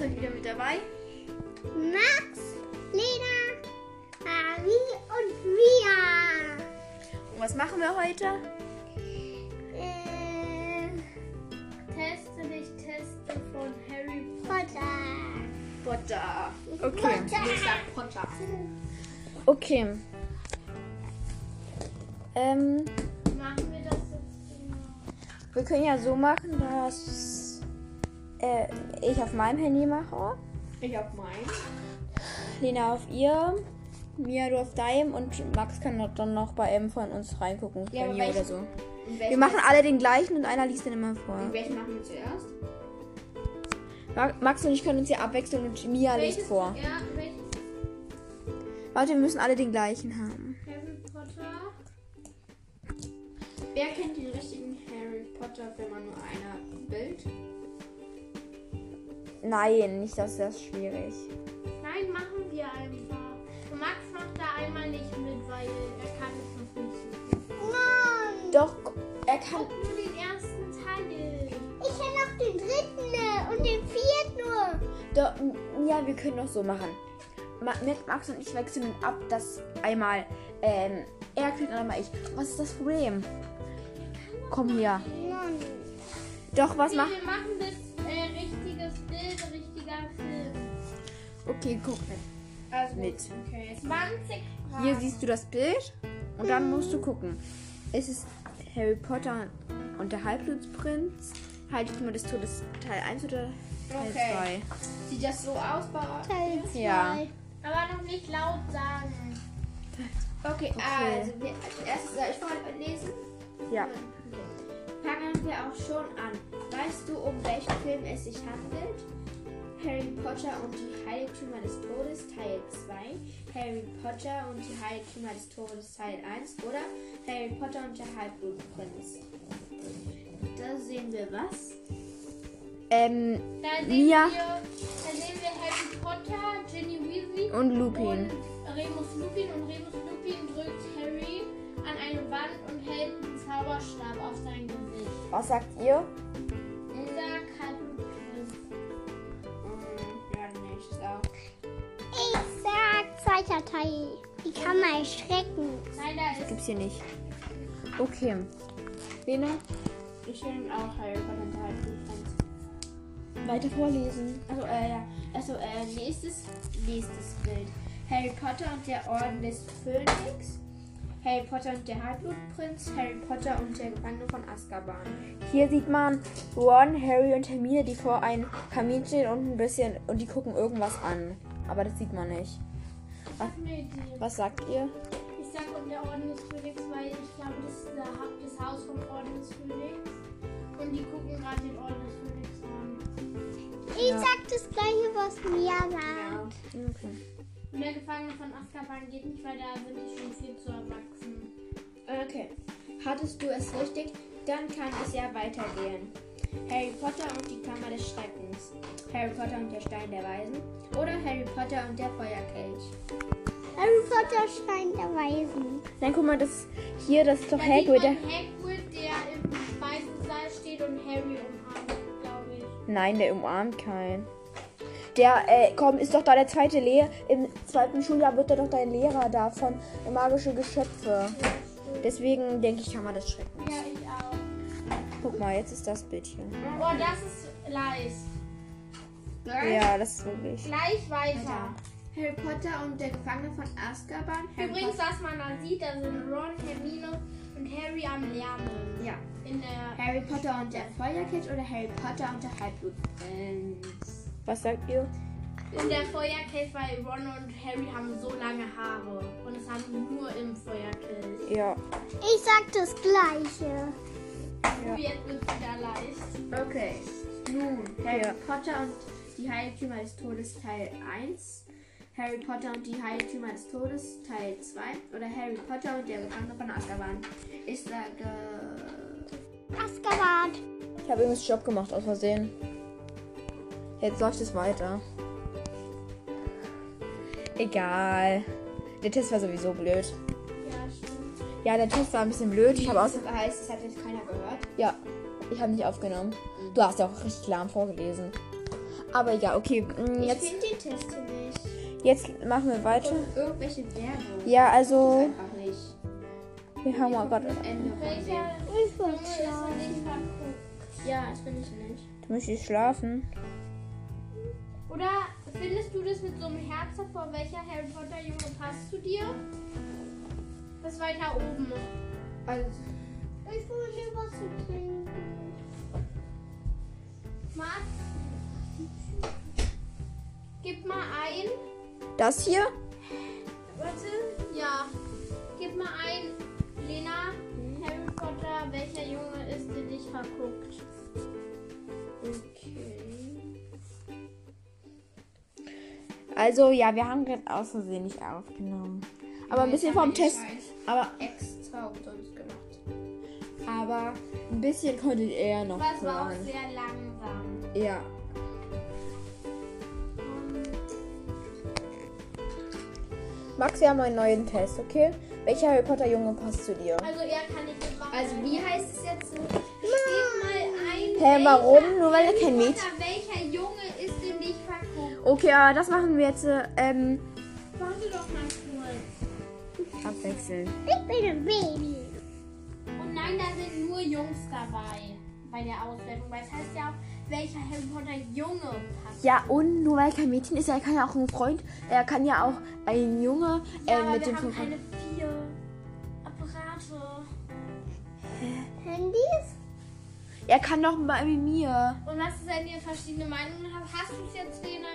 ist heute wieder mit dabei? Max, Lena, Ari und Mia. Und was machen wir heute? Äh, Teste dich, Teste von Harry Potter. Potter. Okay. Potter. Ich sag Potter. Okay. Ähm, Machen wir das jetzt genau? wir können ja so machen, dass äh, ich auf meinem Handy mache, Ich hab meinen. Lena auf ihr, Mia du auf deinem und Max kann dann noch bei einem von uns reingucken, Ja, bei mir oder welchen- so. Und Wir machen alle den gleichen und einer liest den immer vor. Und welchen machen wir zuerst? Ma- Max und ich können uns hier abwechseln und Mia liest Welches, vor. Ja, welches Warte, wir müssen alle den gleichen haben. Harry Potter? Wer kennt den richtigen Harry Potter, wenn man nur einer Bild? Nein, nicht, dass das schwierig. Nein, machen wir einfach. Max macht da einmal nicht mit, weil er kann es noch nicht so gut. Nein. Doch, er kann. Guck nur den ersten Teil. Ich kenne noch den dritten äh, und den vierten. Doch, ja, wir können doch so machen. Ma mit Max und ich wechseln ab, dass einmal ähm, er kriegt und einmal ich. Was ist das Problem? Komm hier. Nein. Doch, was Nee, macht. wir machen das Okay, guck. Also Mit. Okay. 20 Fragen. Hier siehst du das Bild und dann musst du gucken. Es ist Harry Potter und der Halbblutsprinz. Heiligtümer des Todes Teil 1 oder Teil Okay. Sieht das so aus bei Teil 2. Ja. Aber noch nicht laut sagen. Okay, also wir, als erstes soll ich vorlesen? 2? Ja. Fangen wir auch schon an. Weißt du, um welchen Film es sich handelt? Harry Potter und die Heiligtümer des Todes Teil 2, Harry Potter und die Heiligtümer des Todes Teil 1 oder Harry Potter und der Halbblutprinz. Da sehen wir was? Ähm, Da sehen, Mia. wir, da sehen wir Harry Potter, Ginny Weasley und Lupin. und Remus Lupin. Und Remus Lupin drückt Harry an eine Wand und hält einen Zauberstab auf sein Gesicht. Was sagt ihr? Dieser Halbblutprinz. Nicht so. Ich sag zweiter Teil. Die kann man erschrecken. Nein, da ist Gibt's hier nicht. Okay. Lena, Ich nehme auch Harry Potter und Halbblutprinz. weiter vorlesen. Also, äh, ja. Also, äh, nächstes, nächstes Bild. Harry Potter und der Orden des Phönix. Harry Potter und der Halbblutprinz. Harry Potter und der Gefangene von Azkaban. Hier sieht man Ron, Harry und Hermine, die vor einem Kamin stehen und ein bisschen und die gucken irgendwas an. Aber das sieht man nicht. Idee. Was sagt ihr? Ich sag und der Orden des Phönix, weil ich glaube, das ist das Haus vom Orden des Phönix. Und die gucken gerade den Orden des Phönix an. Ich sag das gleiche, was Mia sagt. Und der Gefangene von Azkaban geht nicht, weil da sind die schon viel zu erwachsen. Okay. Hattest du es richtig? Dann kann es ja weitergehen. Harry Potter und die Kammer des Schreckens. Harry Potter und der Stein der Weisen. Oder Harry Potter und der Feuerkelch. Harry Potter scheint der Weisen. Dann guck mal, das hier, das ist doch Da Hagrid. Der, Hagrid, der im Speisensaal steht und Harry umarmt, glaube ich. nein, der umarmt keinen. Der, äh, komm, ist doch da der zweite Lehrer. Im zweiten Schuljahr wird er doch dein Lehrer da von magische Geschöpfe. Deswegen denke ich, kann man das schrecken. Ja, ich auch. Guck mal, jetzt ist das Bild hier. Oh, das ist Leis. Ja, das ist wirklich. Gleich weiter. Harry Potter und der Gefangene von Azkaban. Harry Übrigens, Potter, was man da sieht, da sind Ron, Hermine und Harry am Lernen. ja. In der Harry Potter und der Feuerkelch oder Harry Potter und der Halbblutprinz. Was sagt ihr? In der Feuerkelch, weil Ron und Harry haben so lange Haare. Und es haben nur im Feuerkelch. Ja. Ich sag das gleiche. Ja. Jetzt wird wieder leicht. Okay. Nun, Harry Ja. Potter und die Heiligtümer des Todes Teil 1. Harry Potter und die Heiligtümer des Todes Teil 2. Oder Harry Potter und der Gefangene von Azkaban. Ich sage. Azkaban. Ich habe übrigens Job gemacht aus Versehen. Jetzt läuft es weiter. Egal. Der Test war sowieso blöd. Ja, stimmt. Ja, der Test war ein bisschen blöd. Ich habe aus. Das heißt, es hat jetzt keiner gehört. Ja, ich habe nicht aufgenommen. Du hast ja auch richtig lahm vorgelesen. Aber ja, okay. mm, Ich Jetzt, finde den Test hier nicht. jetzt machen wir weiter. Und irgendwelche Werbung. Ja, also, Einfach nicht. wir haben mal gerade. Ich will schlafen. Ja, das finde ich nicht. Du möchtest schlafen. Oder findest du das mit so einem Herz hervor? Welcher Harry Potter Junge passt zu dir? Das weiter oben. Also, Ich will was zu trinken. Max, gib mal ein. Das hier? Warte. Ja. Gib mal ein. Lena, Harry Potter, welcher Junge ist in dich verguckt? Also, ja, wir haben gerade aus Versehen nicht aufgenommen. Aber ein bisschen vom Test. Aber, Extra umsonst gemacht. aber ein bisschen konntet ihr ja noch Das war auch sehr langsam. Ja. Max, wir haben einen neuen Test, okay? Welcher Harry Potter Junge passt zu dir? Also er kann nicht mitmachen. Also, wie heißt es jetzt? Gib mal ein. Hä, warum? Nur weil er kein Mädchen. Okay, aber das machen wir jetzt äh, ähm, Warte doch mal kurz. abwechselnd. Ich bin ein Baby. Und nein, da sind nur Jungs dabei bei der Auswertung. Weil es heißt ja auch, welcher Harry Potter Junge passt. Ja, und nur weil er kein Mädchen ist, er kann ja auch ein Freund, er kann ja auch ein Junge äh, Ja, mit wir dem haben keine vier Apparate. Handys? Er kann doch bei mir. Und was ist, wenn ihr verschiedene Meinungen habt? Hast du es jetzt, Lena?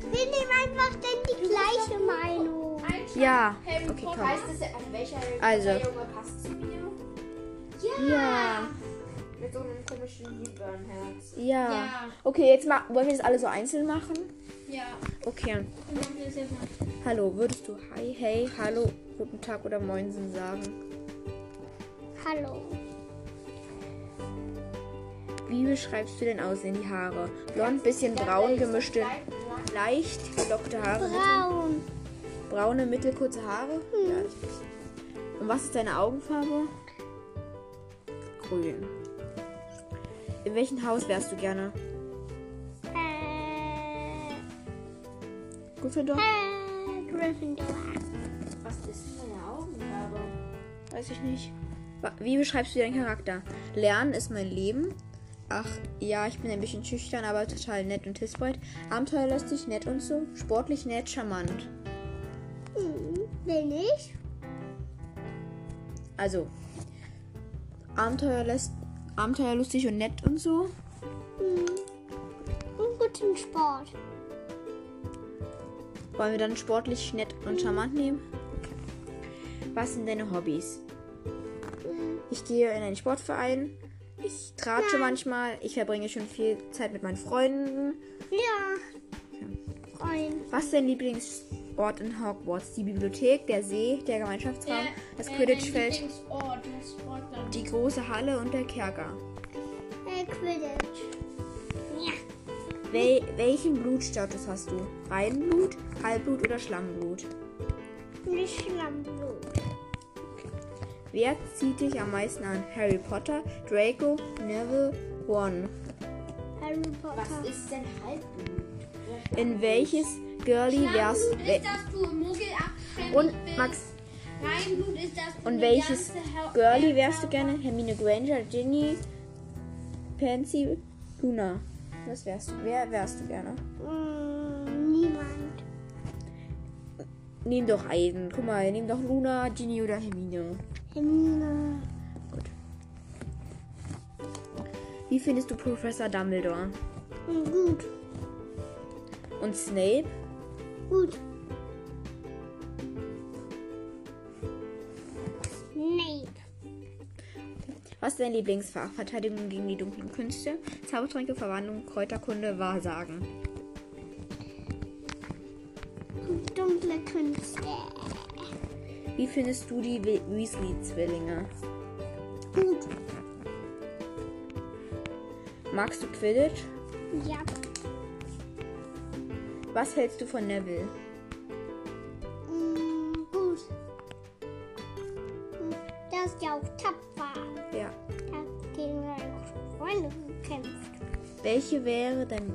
Wir nehmen einfach denn die gleiche Meinung. Einschlag. Ja. Harry Okay, Potter. Heißt es, also welcher Harry Also. Junge passt zu mir? Ja. Ja. Mit so einem komischen Liebernherz. Ja. Ja. Okay, jetzt ma wollen wir das alle so einzeln machen? Ja. Okay. Mal. Hallo, würdest du Hi, Hey, Hallo, Guten Tag oder Moinsen sagen? Hallo. Wie beschreibst du denn Aussehen die Haare? Blond, bisschen braun, gemischte, leicht gelockte Haare. Braun. Braune, mittelkurze Haare? Ja, ich weiß. Und was ist deine Augenfarbe? Grün. In welchem Haus wärst du gerne? Äh, Gryffindor? äh, Gryffindor. Was ist denn meine Augenfarbe? Weiß ich nicht. Wie beschreibst du deinen Charakter? Lernen ist mein Leben. Ach, ja, ich bin ein bisschen schüchtern, aber total nett und hilfsbereit. Abenteuerlustig, nett und so. Sportlich, nett, charmant. Hm, bin ich? Also, Abenteuerlust, abenteuerlustig und nett und so. Hm. Und guten Sport. Wollen wir dann sportlich, nett und charmant nehmen? Was sind deine Hobbys? Hm. Ich gehe in einen Sportverein. Ich tratsche Nein. manchmal. Ich verbringe schon viel Zeit mit meinen Freunden. Ja. Freund. Was ist dein Lieblingsort in Hogwarts? Die Bibliothek, der See, der Gemeinschaftsraum, das Quidditch-Feld, Sportler. die große Halle und der Kerker. Äh, Quidditch. Ja. Wel welchen Blutstatus hast du? Reinblut, Halbblut oder Schlammblut? Nicht Schlammblut. Wer zieht dich am meisten an? Harry Potter, Draco, Neville, Ron. Harry Potter. Was ist denn Halbblut? In welches Girlie wärst we ist, dass du Muggel Und. Max, Reinblut ist, dass du und welches Girlie wärst du gerne? Hermine Granger, Ginny, Pansy, Luna. Was wärst du? Wer wärst du gerne? Hm, Nimm doch einen. Guck mal, nimm doch Luna, Ginny oder Hermine. Hermine. Gut. Wie findest du Professor Dumbledore? Hm, gut. Und Snape? Gut. Snape. Was ist dein Lieblingsfach? Verteidigung gegen die dunklen Künste, Zaubertränke, Verwandlung, Kräuterkunde, Wahrsagen. Dunkle Künste. Wie findest du die We- Weasley-Zwillinge? Gut. Magst du Quidditch? Ja. Was hältst du von Neville? Hm, gut. Hm, Der ist ja auch tapfer. Ja. Der hat gegen seine Freunde gekämpft. Welche wäre dein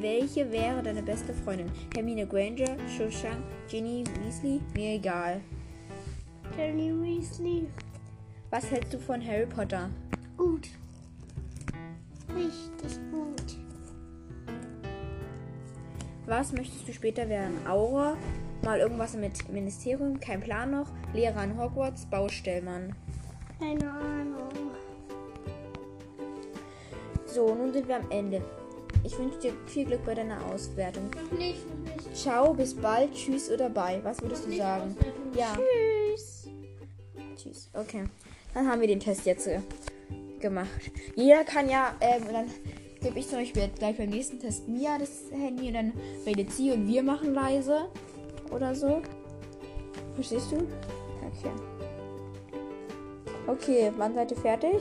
Welche wäre deine beste Freundin? Hermine Granger, Cho Chang, Ginny Weasley? Mir egal. Jenny Weasley. Was hältst du von Harry Potter? Gut. Richtig gut. Was möchtest du später werden? Aura? Mal irgendwas mit Ministerium? Kein Plan noch? Lehrer an Hogwarts? Baustellmann? Keine Ahnung. So, nun sind wir am Ende. Ich wünsche dir viel Glück bei deiner Auswertung. Noch nicht, noch nicht. Ciao, bis bald, tschüss oder bye. Was würdest du Nicht sagen? Auswertung. Ja, Tschüss. tschüss. Okay. Dann haben wir den Test jetzt äh, gemacht. Jeder kann ja, ähm, dann gebe ich zum Beispiel gleich beim nächsten Test Mia das Handy und dann redet sie und wir machen leise. Oder so. Verstehst du? Okay. Okay, wann seid ihr fertig?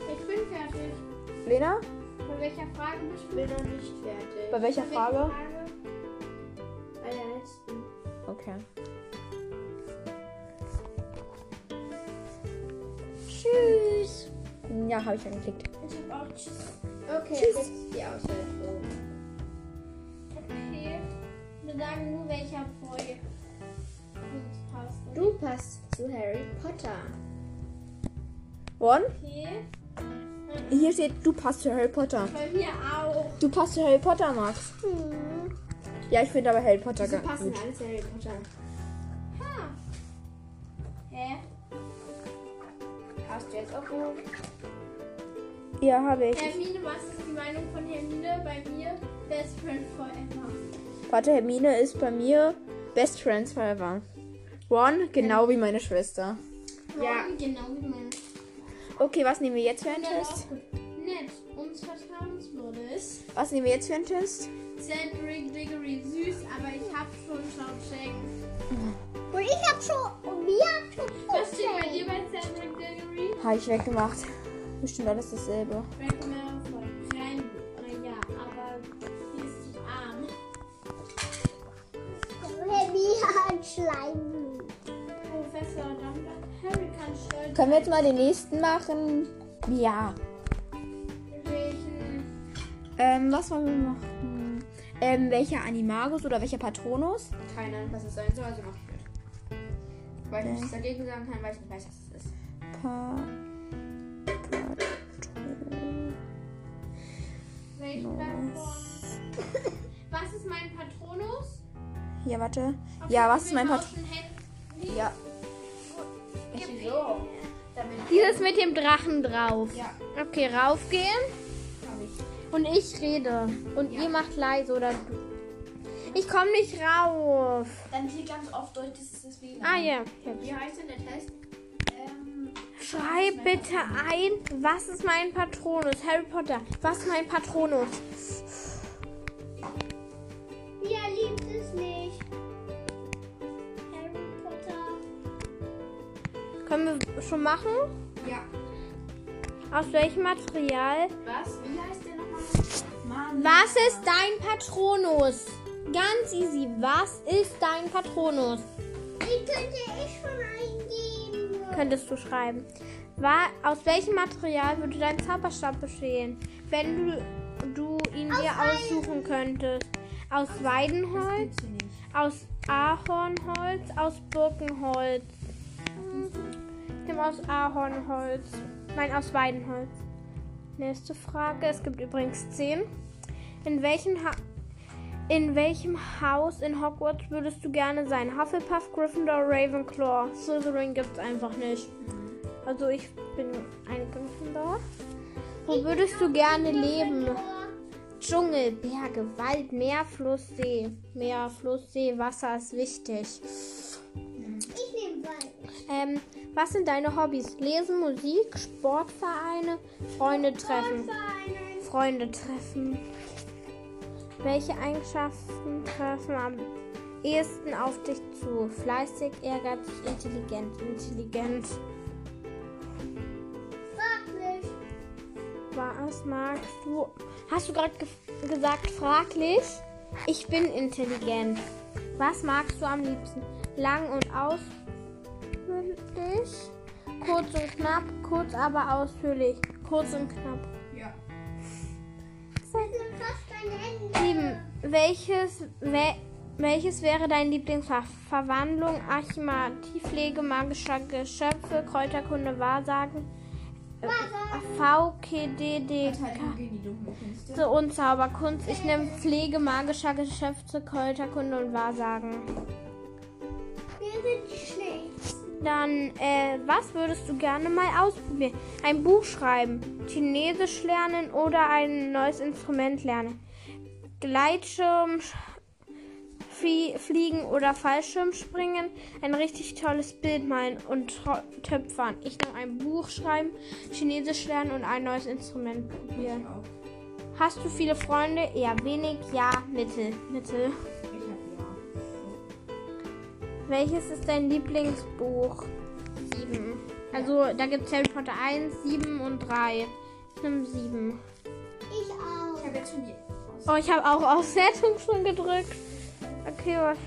Ich bin fertig. Lena? Bei welcher Frage bist Ich du? bin noch nicht fertig. Bei welcher Bei Frage? Bei der letzten. Okay. Tschüss. Ja, habe ich angeklickt. Ich hab auch Tschüss. Okay, Tschüss. jetzt ist die Auswertung. Okay. Wir sagen nur, welcher Folge uns passt. Du passt zu Harry Potter. One? Okay. Hier steht, du passt zu Harry Potter. Bei mir auch. Du passt zu Harry Potter, Max. Hm. Ja, ich finde aber Harry Potter ganz passen gut. alle zu Harry Potter. Ha. Hä? Hast du jetzt auch noch? Ja, habe ich. Hermine, was ist die Meinung von Hermine? Bei mir Best Friend Forever. Warte, Hermine ist bei mir Best Friends Forever. Ron, genau wie meine Schwester. Ja. Ron, Genau wie meine Okay, was nehmen wir jetzt für einen. Test? Nett. Uns vertrauenswürdig. Was nehmen wir jetzt für einen Test? Cedric Diggory süß, aber ich hab schon Shawshank. Und ich hab schon. Und wir haben schon. Was steht bei dir bei Cedric Diggory? Habe ich weggemacht. Bestimmt alles dasselbe. Recommend von Rein. Ja, aber die ist zu arm. Baby hat Schleimblut. Können wir jetzt mal den nächsten machen? Ja. welchen Ähm, was wollen wir machen? Ähm, welcher Animagus oder welcher Patronus? Keine Ahnung, was es sein soll, also mach ich mit. Weil ich nichts dagegen sagen kann, weil ich nicht weiß, was es ist. Pa vor? Was ist mein Patronus? Ja, warte. Okay, Ja, was ist mein Patronus? Ja. Wieso? Damit Dieses mit dem Drachen drauf. Ja. Okay, raufgehen. Und ich rede. Und ihr macht leise oder du. Ich komme nicht rauf. Dann hier ganz oft durch, das ist das WLAN. Ah ja. Wie heißt denn der Test? Ähm, Schreib bitte ein, was ist mein Patronus? Harry Potter, was ist mein Patronus? Schon machen? ja. Aus welchem Material? Was? Wie heißt der nochmal? Was ist dein Patronus? Ganz easy. Was ist dein Patronus? Die könnte ich schon eingeben. Könntest du schreiben. War, aus welchem Material würde dein Zauberstab bestehen? Wenn du, du ihn dir aussuchen könntest. Aus Weidenholz, aus Ahornholz, aus Birkenholz. Nehme aus Ahornholz. Nein, aus Weidenholz. Nächste Frage. Es gibt übrigens 10. In welchem, ha in welchem Haus in Hogwarts würdest du gerne sein? Hufflepuff, Gryffindor, Ravenclaw. Slytherin gibt's einfach nicht. Also ich bin eine Gryffindor. Wo würdest du gerne leben? Dschungel, Berge, Wald, Meer, Fluss, See. Meer, Fluss, See, Wasser ist wichtig. Ich nehme Wald. Ähm, was sind deine Hobbys? Lesen, Musik, Sportvereine, Freunde treffen. Freunde treffen. Welche Eigenschaften treffen am ehesten auf dich zu? Fleißig, ehrgeizig, intelligent, intelligent. Frag mich. Was magst du? Hast du gerade ge gesagt fraglich? Ich bin intelligent. Was magst du am liebsten? Lang und ausführlich? Kurz und knapp, kurz aber ausführlich. Kurz und knapp. Ja. 7. Welches, we, welches wäre dein Lieblingsfach? Verwandlung, Archimativpflege, magischer Geschöpfe, Kräuterkunde, Wahrsagen, äh, VKDD Künste. Künste und Zauberkunst. Ich nehme Pflege, magischer Geschöpfe, Kräuterkunde und Wahrsagen. Dann, äh, was würdest du gerne mal ausprobieren? Ein Buch schreiben, Chinesisch lernen oder ein neues Instrument lernen? Gleitschirm sch- flie- fliegen oder Fallschirm springen? Ein richtig tolles Bild malen und töpfern. Ich nehme ein Buch schreiben, Chinesisch lernen und ein neues Instrument probieren. Hast du viele Freunde? Eher wenig, ja, mittel, mittel. Welches ist dein Lieblingsbuch? Sieben. Also da gibt es Harry Potter 1, 7 und 3. Ich nehme 7. Ich auch. Ich hab jetzt schon die. Oh, ich habe auch Auswertung schon gedrückt. Okay, was,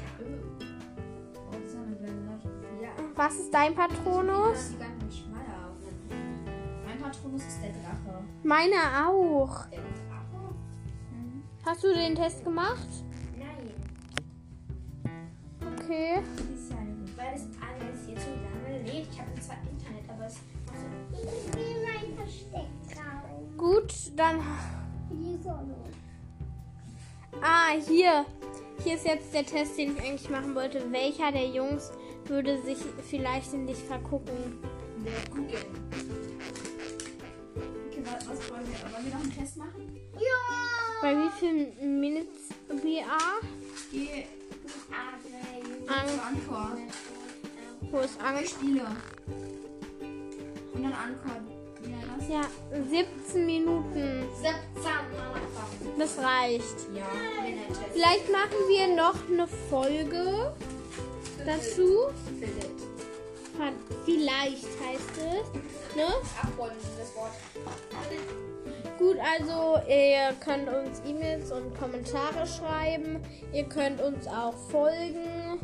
was ist dein Patronus? Mein Patronus ist der Drache. Meiner auch. Der Drache? Hast du den Test gemacht? Nein. Okay. Das alles hier zu lange lädt. Ich habe zwar Internet, aber es macht so. Ich will mein Versteckraum. Gut, dann. Die. Ah, hier. Hier ist jetzt der Test, den ich eigentlich machen wollte. Welcher der Jungs würde sich vielleicht in dich vergucken? Der Google. Okay, was, wollen wir? Wollen wir noch einen Test machen? Ja. Bei wie vielen Minutes are? Geh Ah, drei An zu Anchor. Wo ist Angst? Spiele. Und dann das? Ja, 17 Minuten. 17 Mama Das reicht. Ja. Vielleicht machen wir noch eine Folge dazu. Vielleicht heißt es. Ne? Das Wort. Gut, also ihr könnt uns E-Mails und Kommentare schreiben. Ihr könnt uns auch folgen.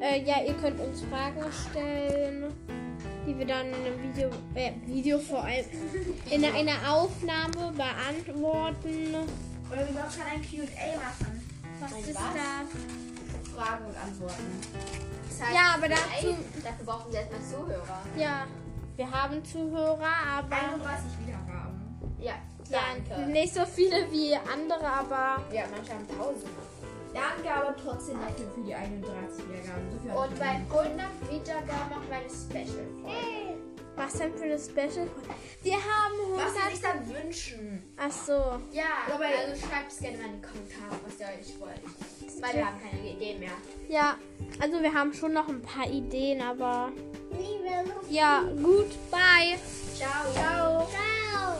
Äh, ja, ihr könnt uns Fragen stellen, die wir dann in einem Video, äh, Video vor allem, in einer Aufnahme beantworten. Oder wir können ein QA machen. Was Ein ist was? das? Fragen und Antworten. Das heißt, Ja, aber nein, dazu- Dafür brauchen wir erstmal Zuhörer. Ja, wir haben Zuhörer, aber 31 Wiedergaben. Ja, ja, danke. nicht so viele wie andere, aber Ja, manche haben 1000. Aber trotzdem dafür für die 31 Wiedergaben. So viel Und bei 100 Wiedergaben machen wir eine Special-Folge. was denn für eine Special? Wir haben Was sie 100. sich dann wünschen. Ach so. Ja, Aber- also schreibt es gerne mal in die Kommentare, was ihr euch wollt. Weil wir haben keine Ideen mehr. Ja, also wir haben schon noch ein paar Ideen, aber ja, gut, bye. Ciao. Ciao. Ciao.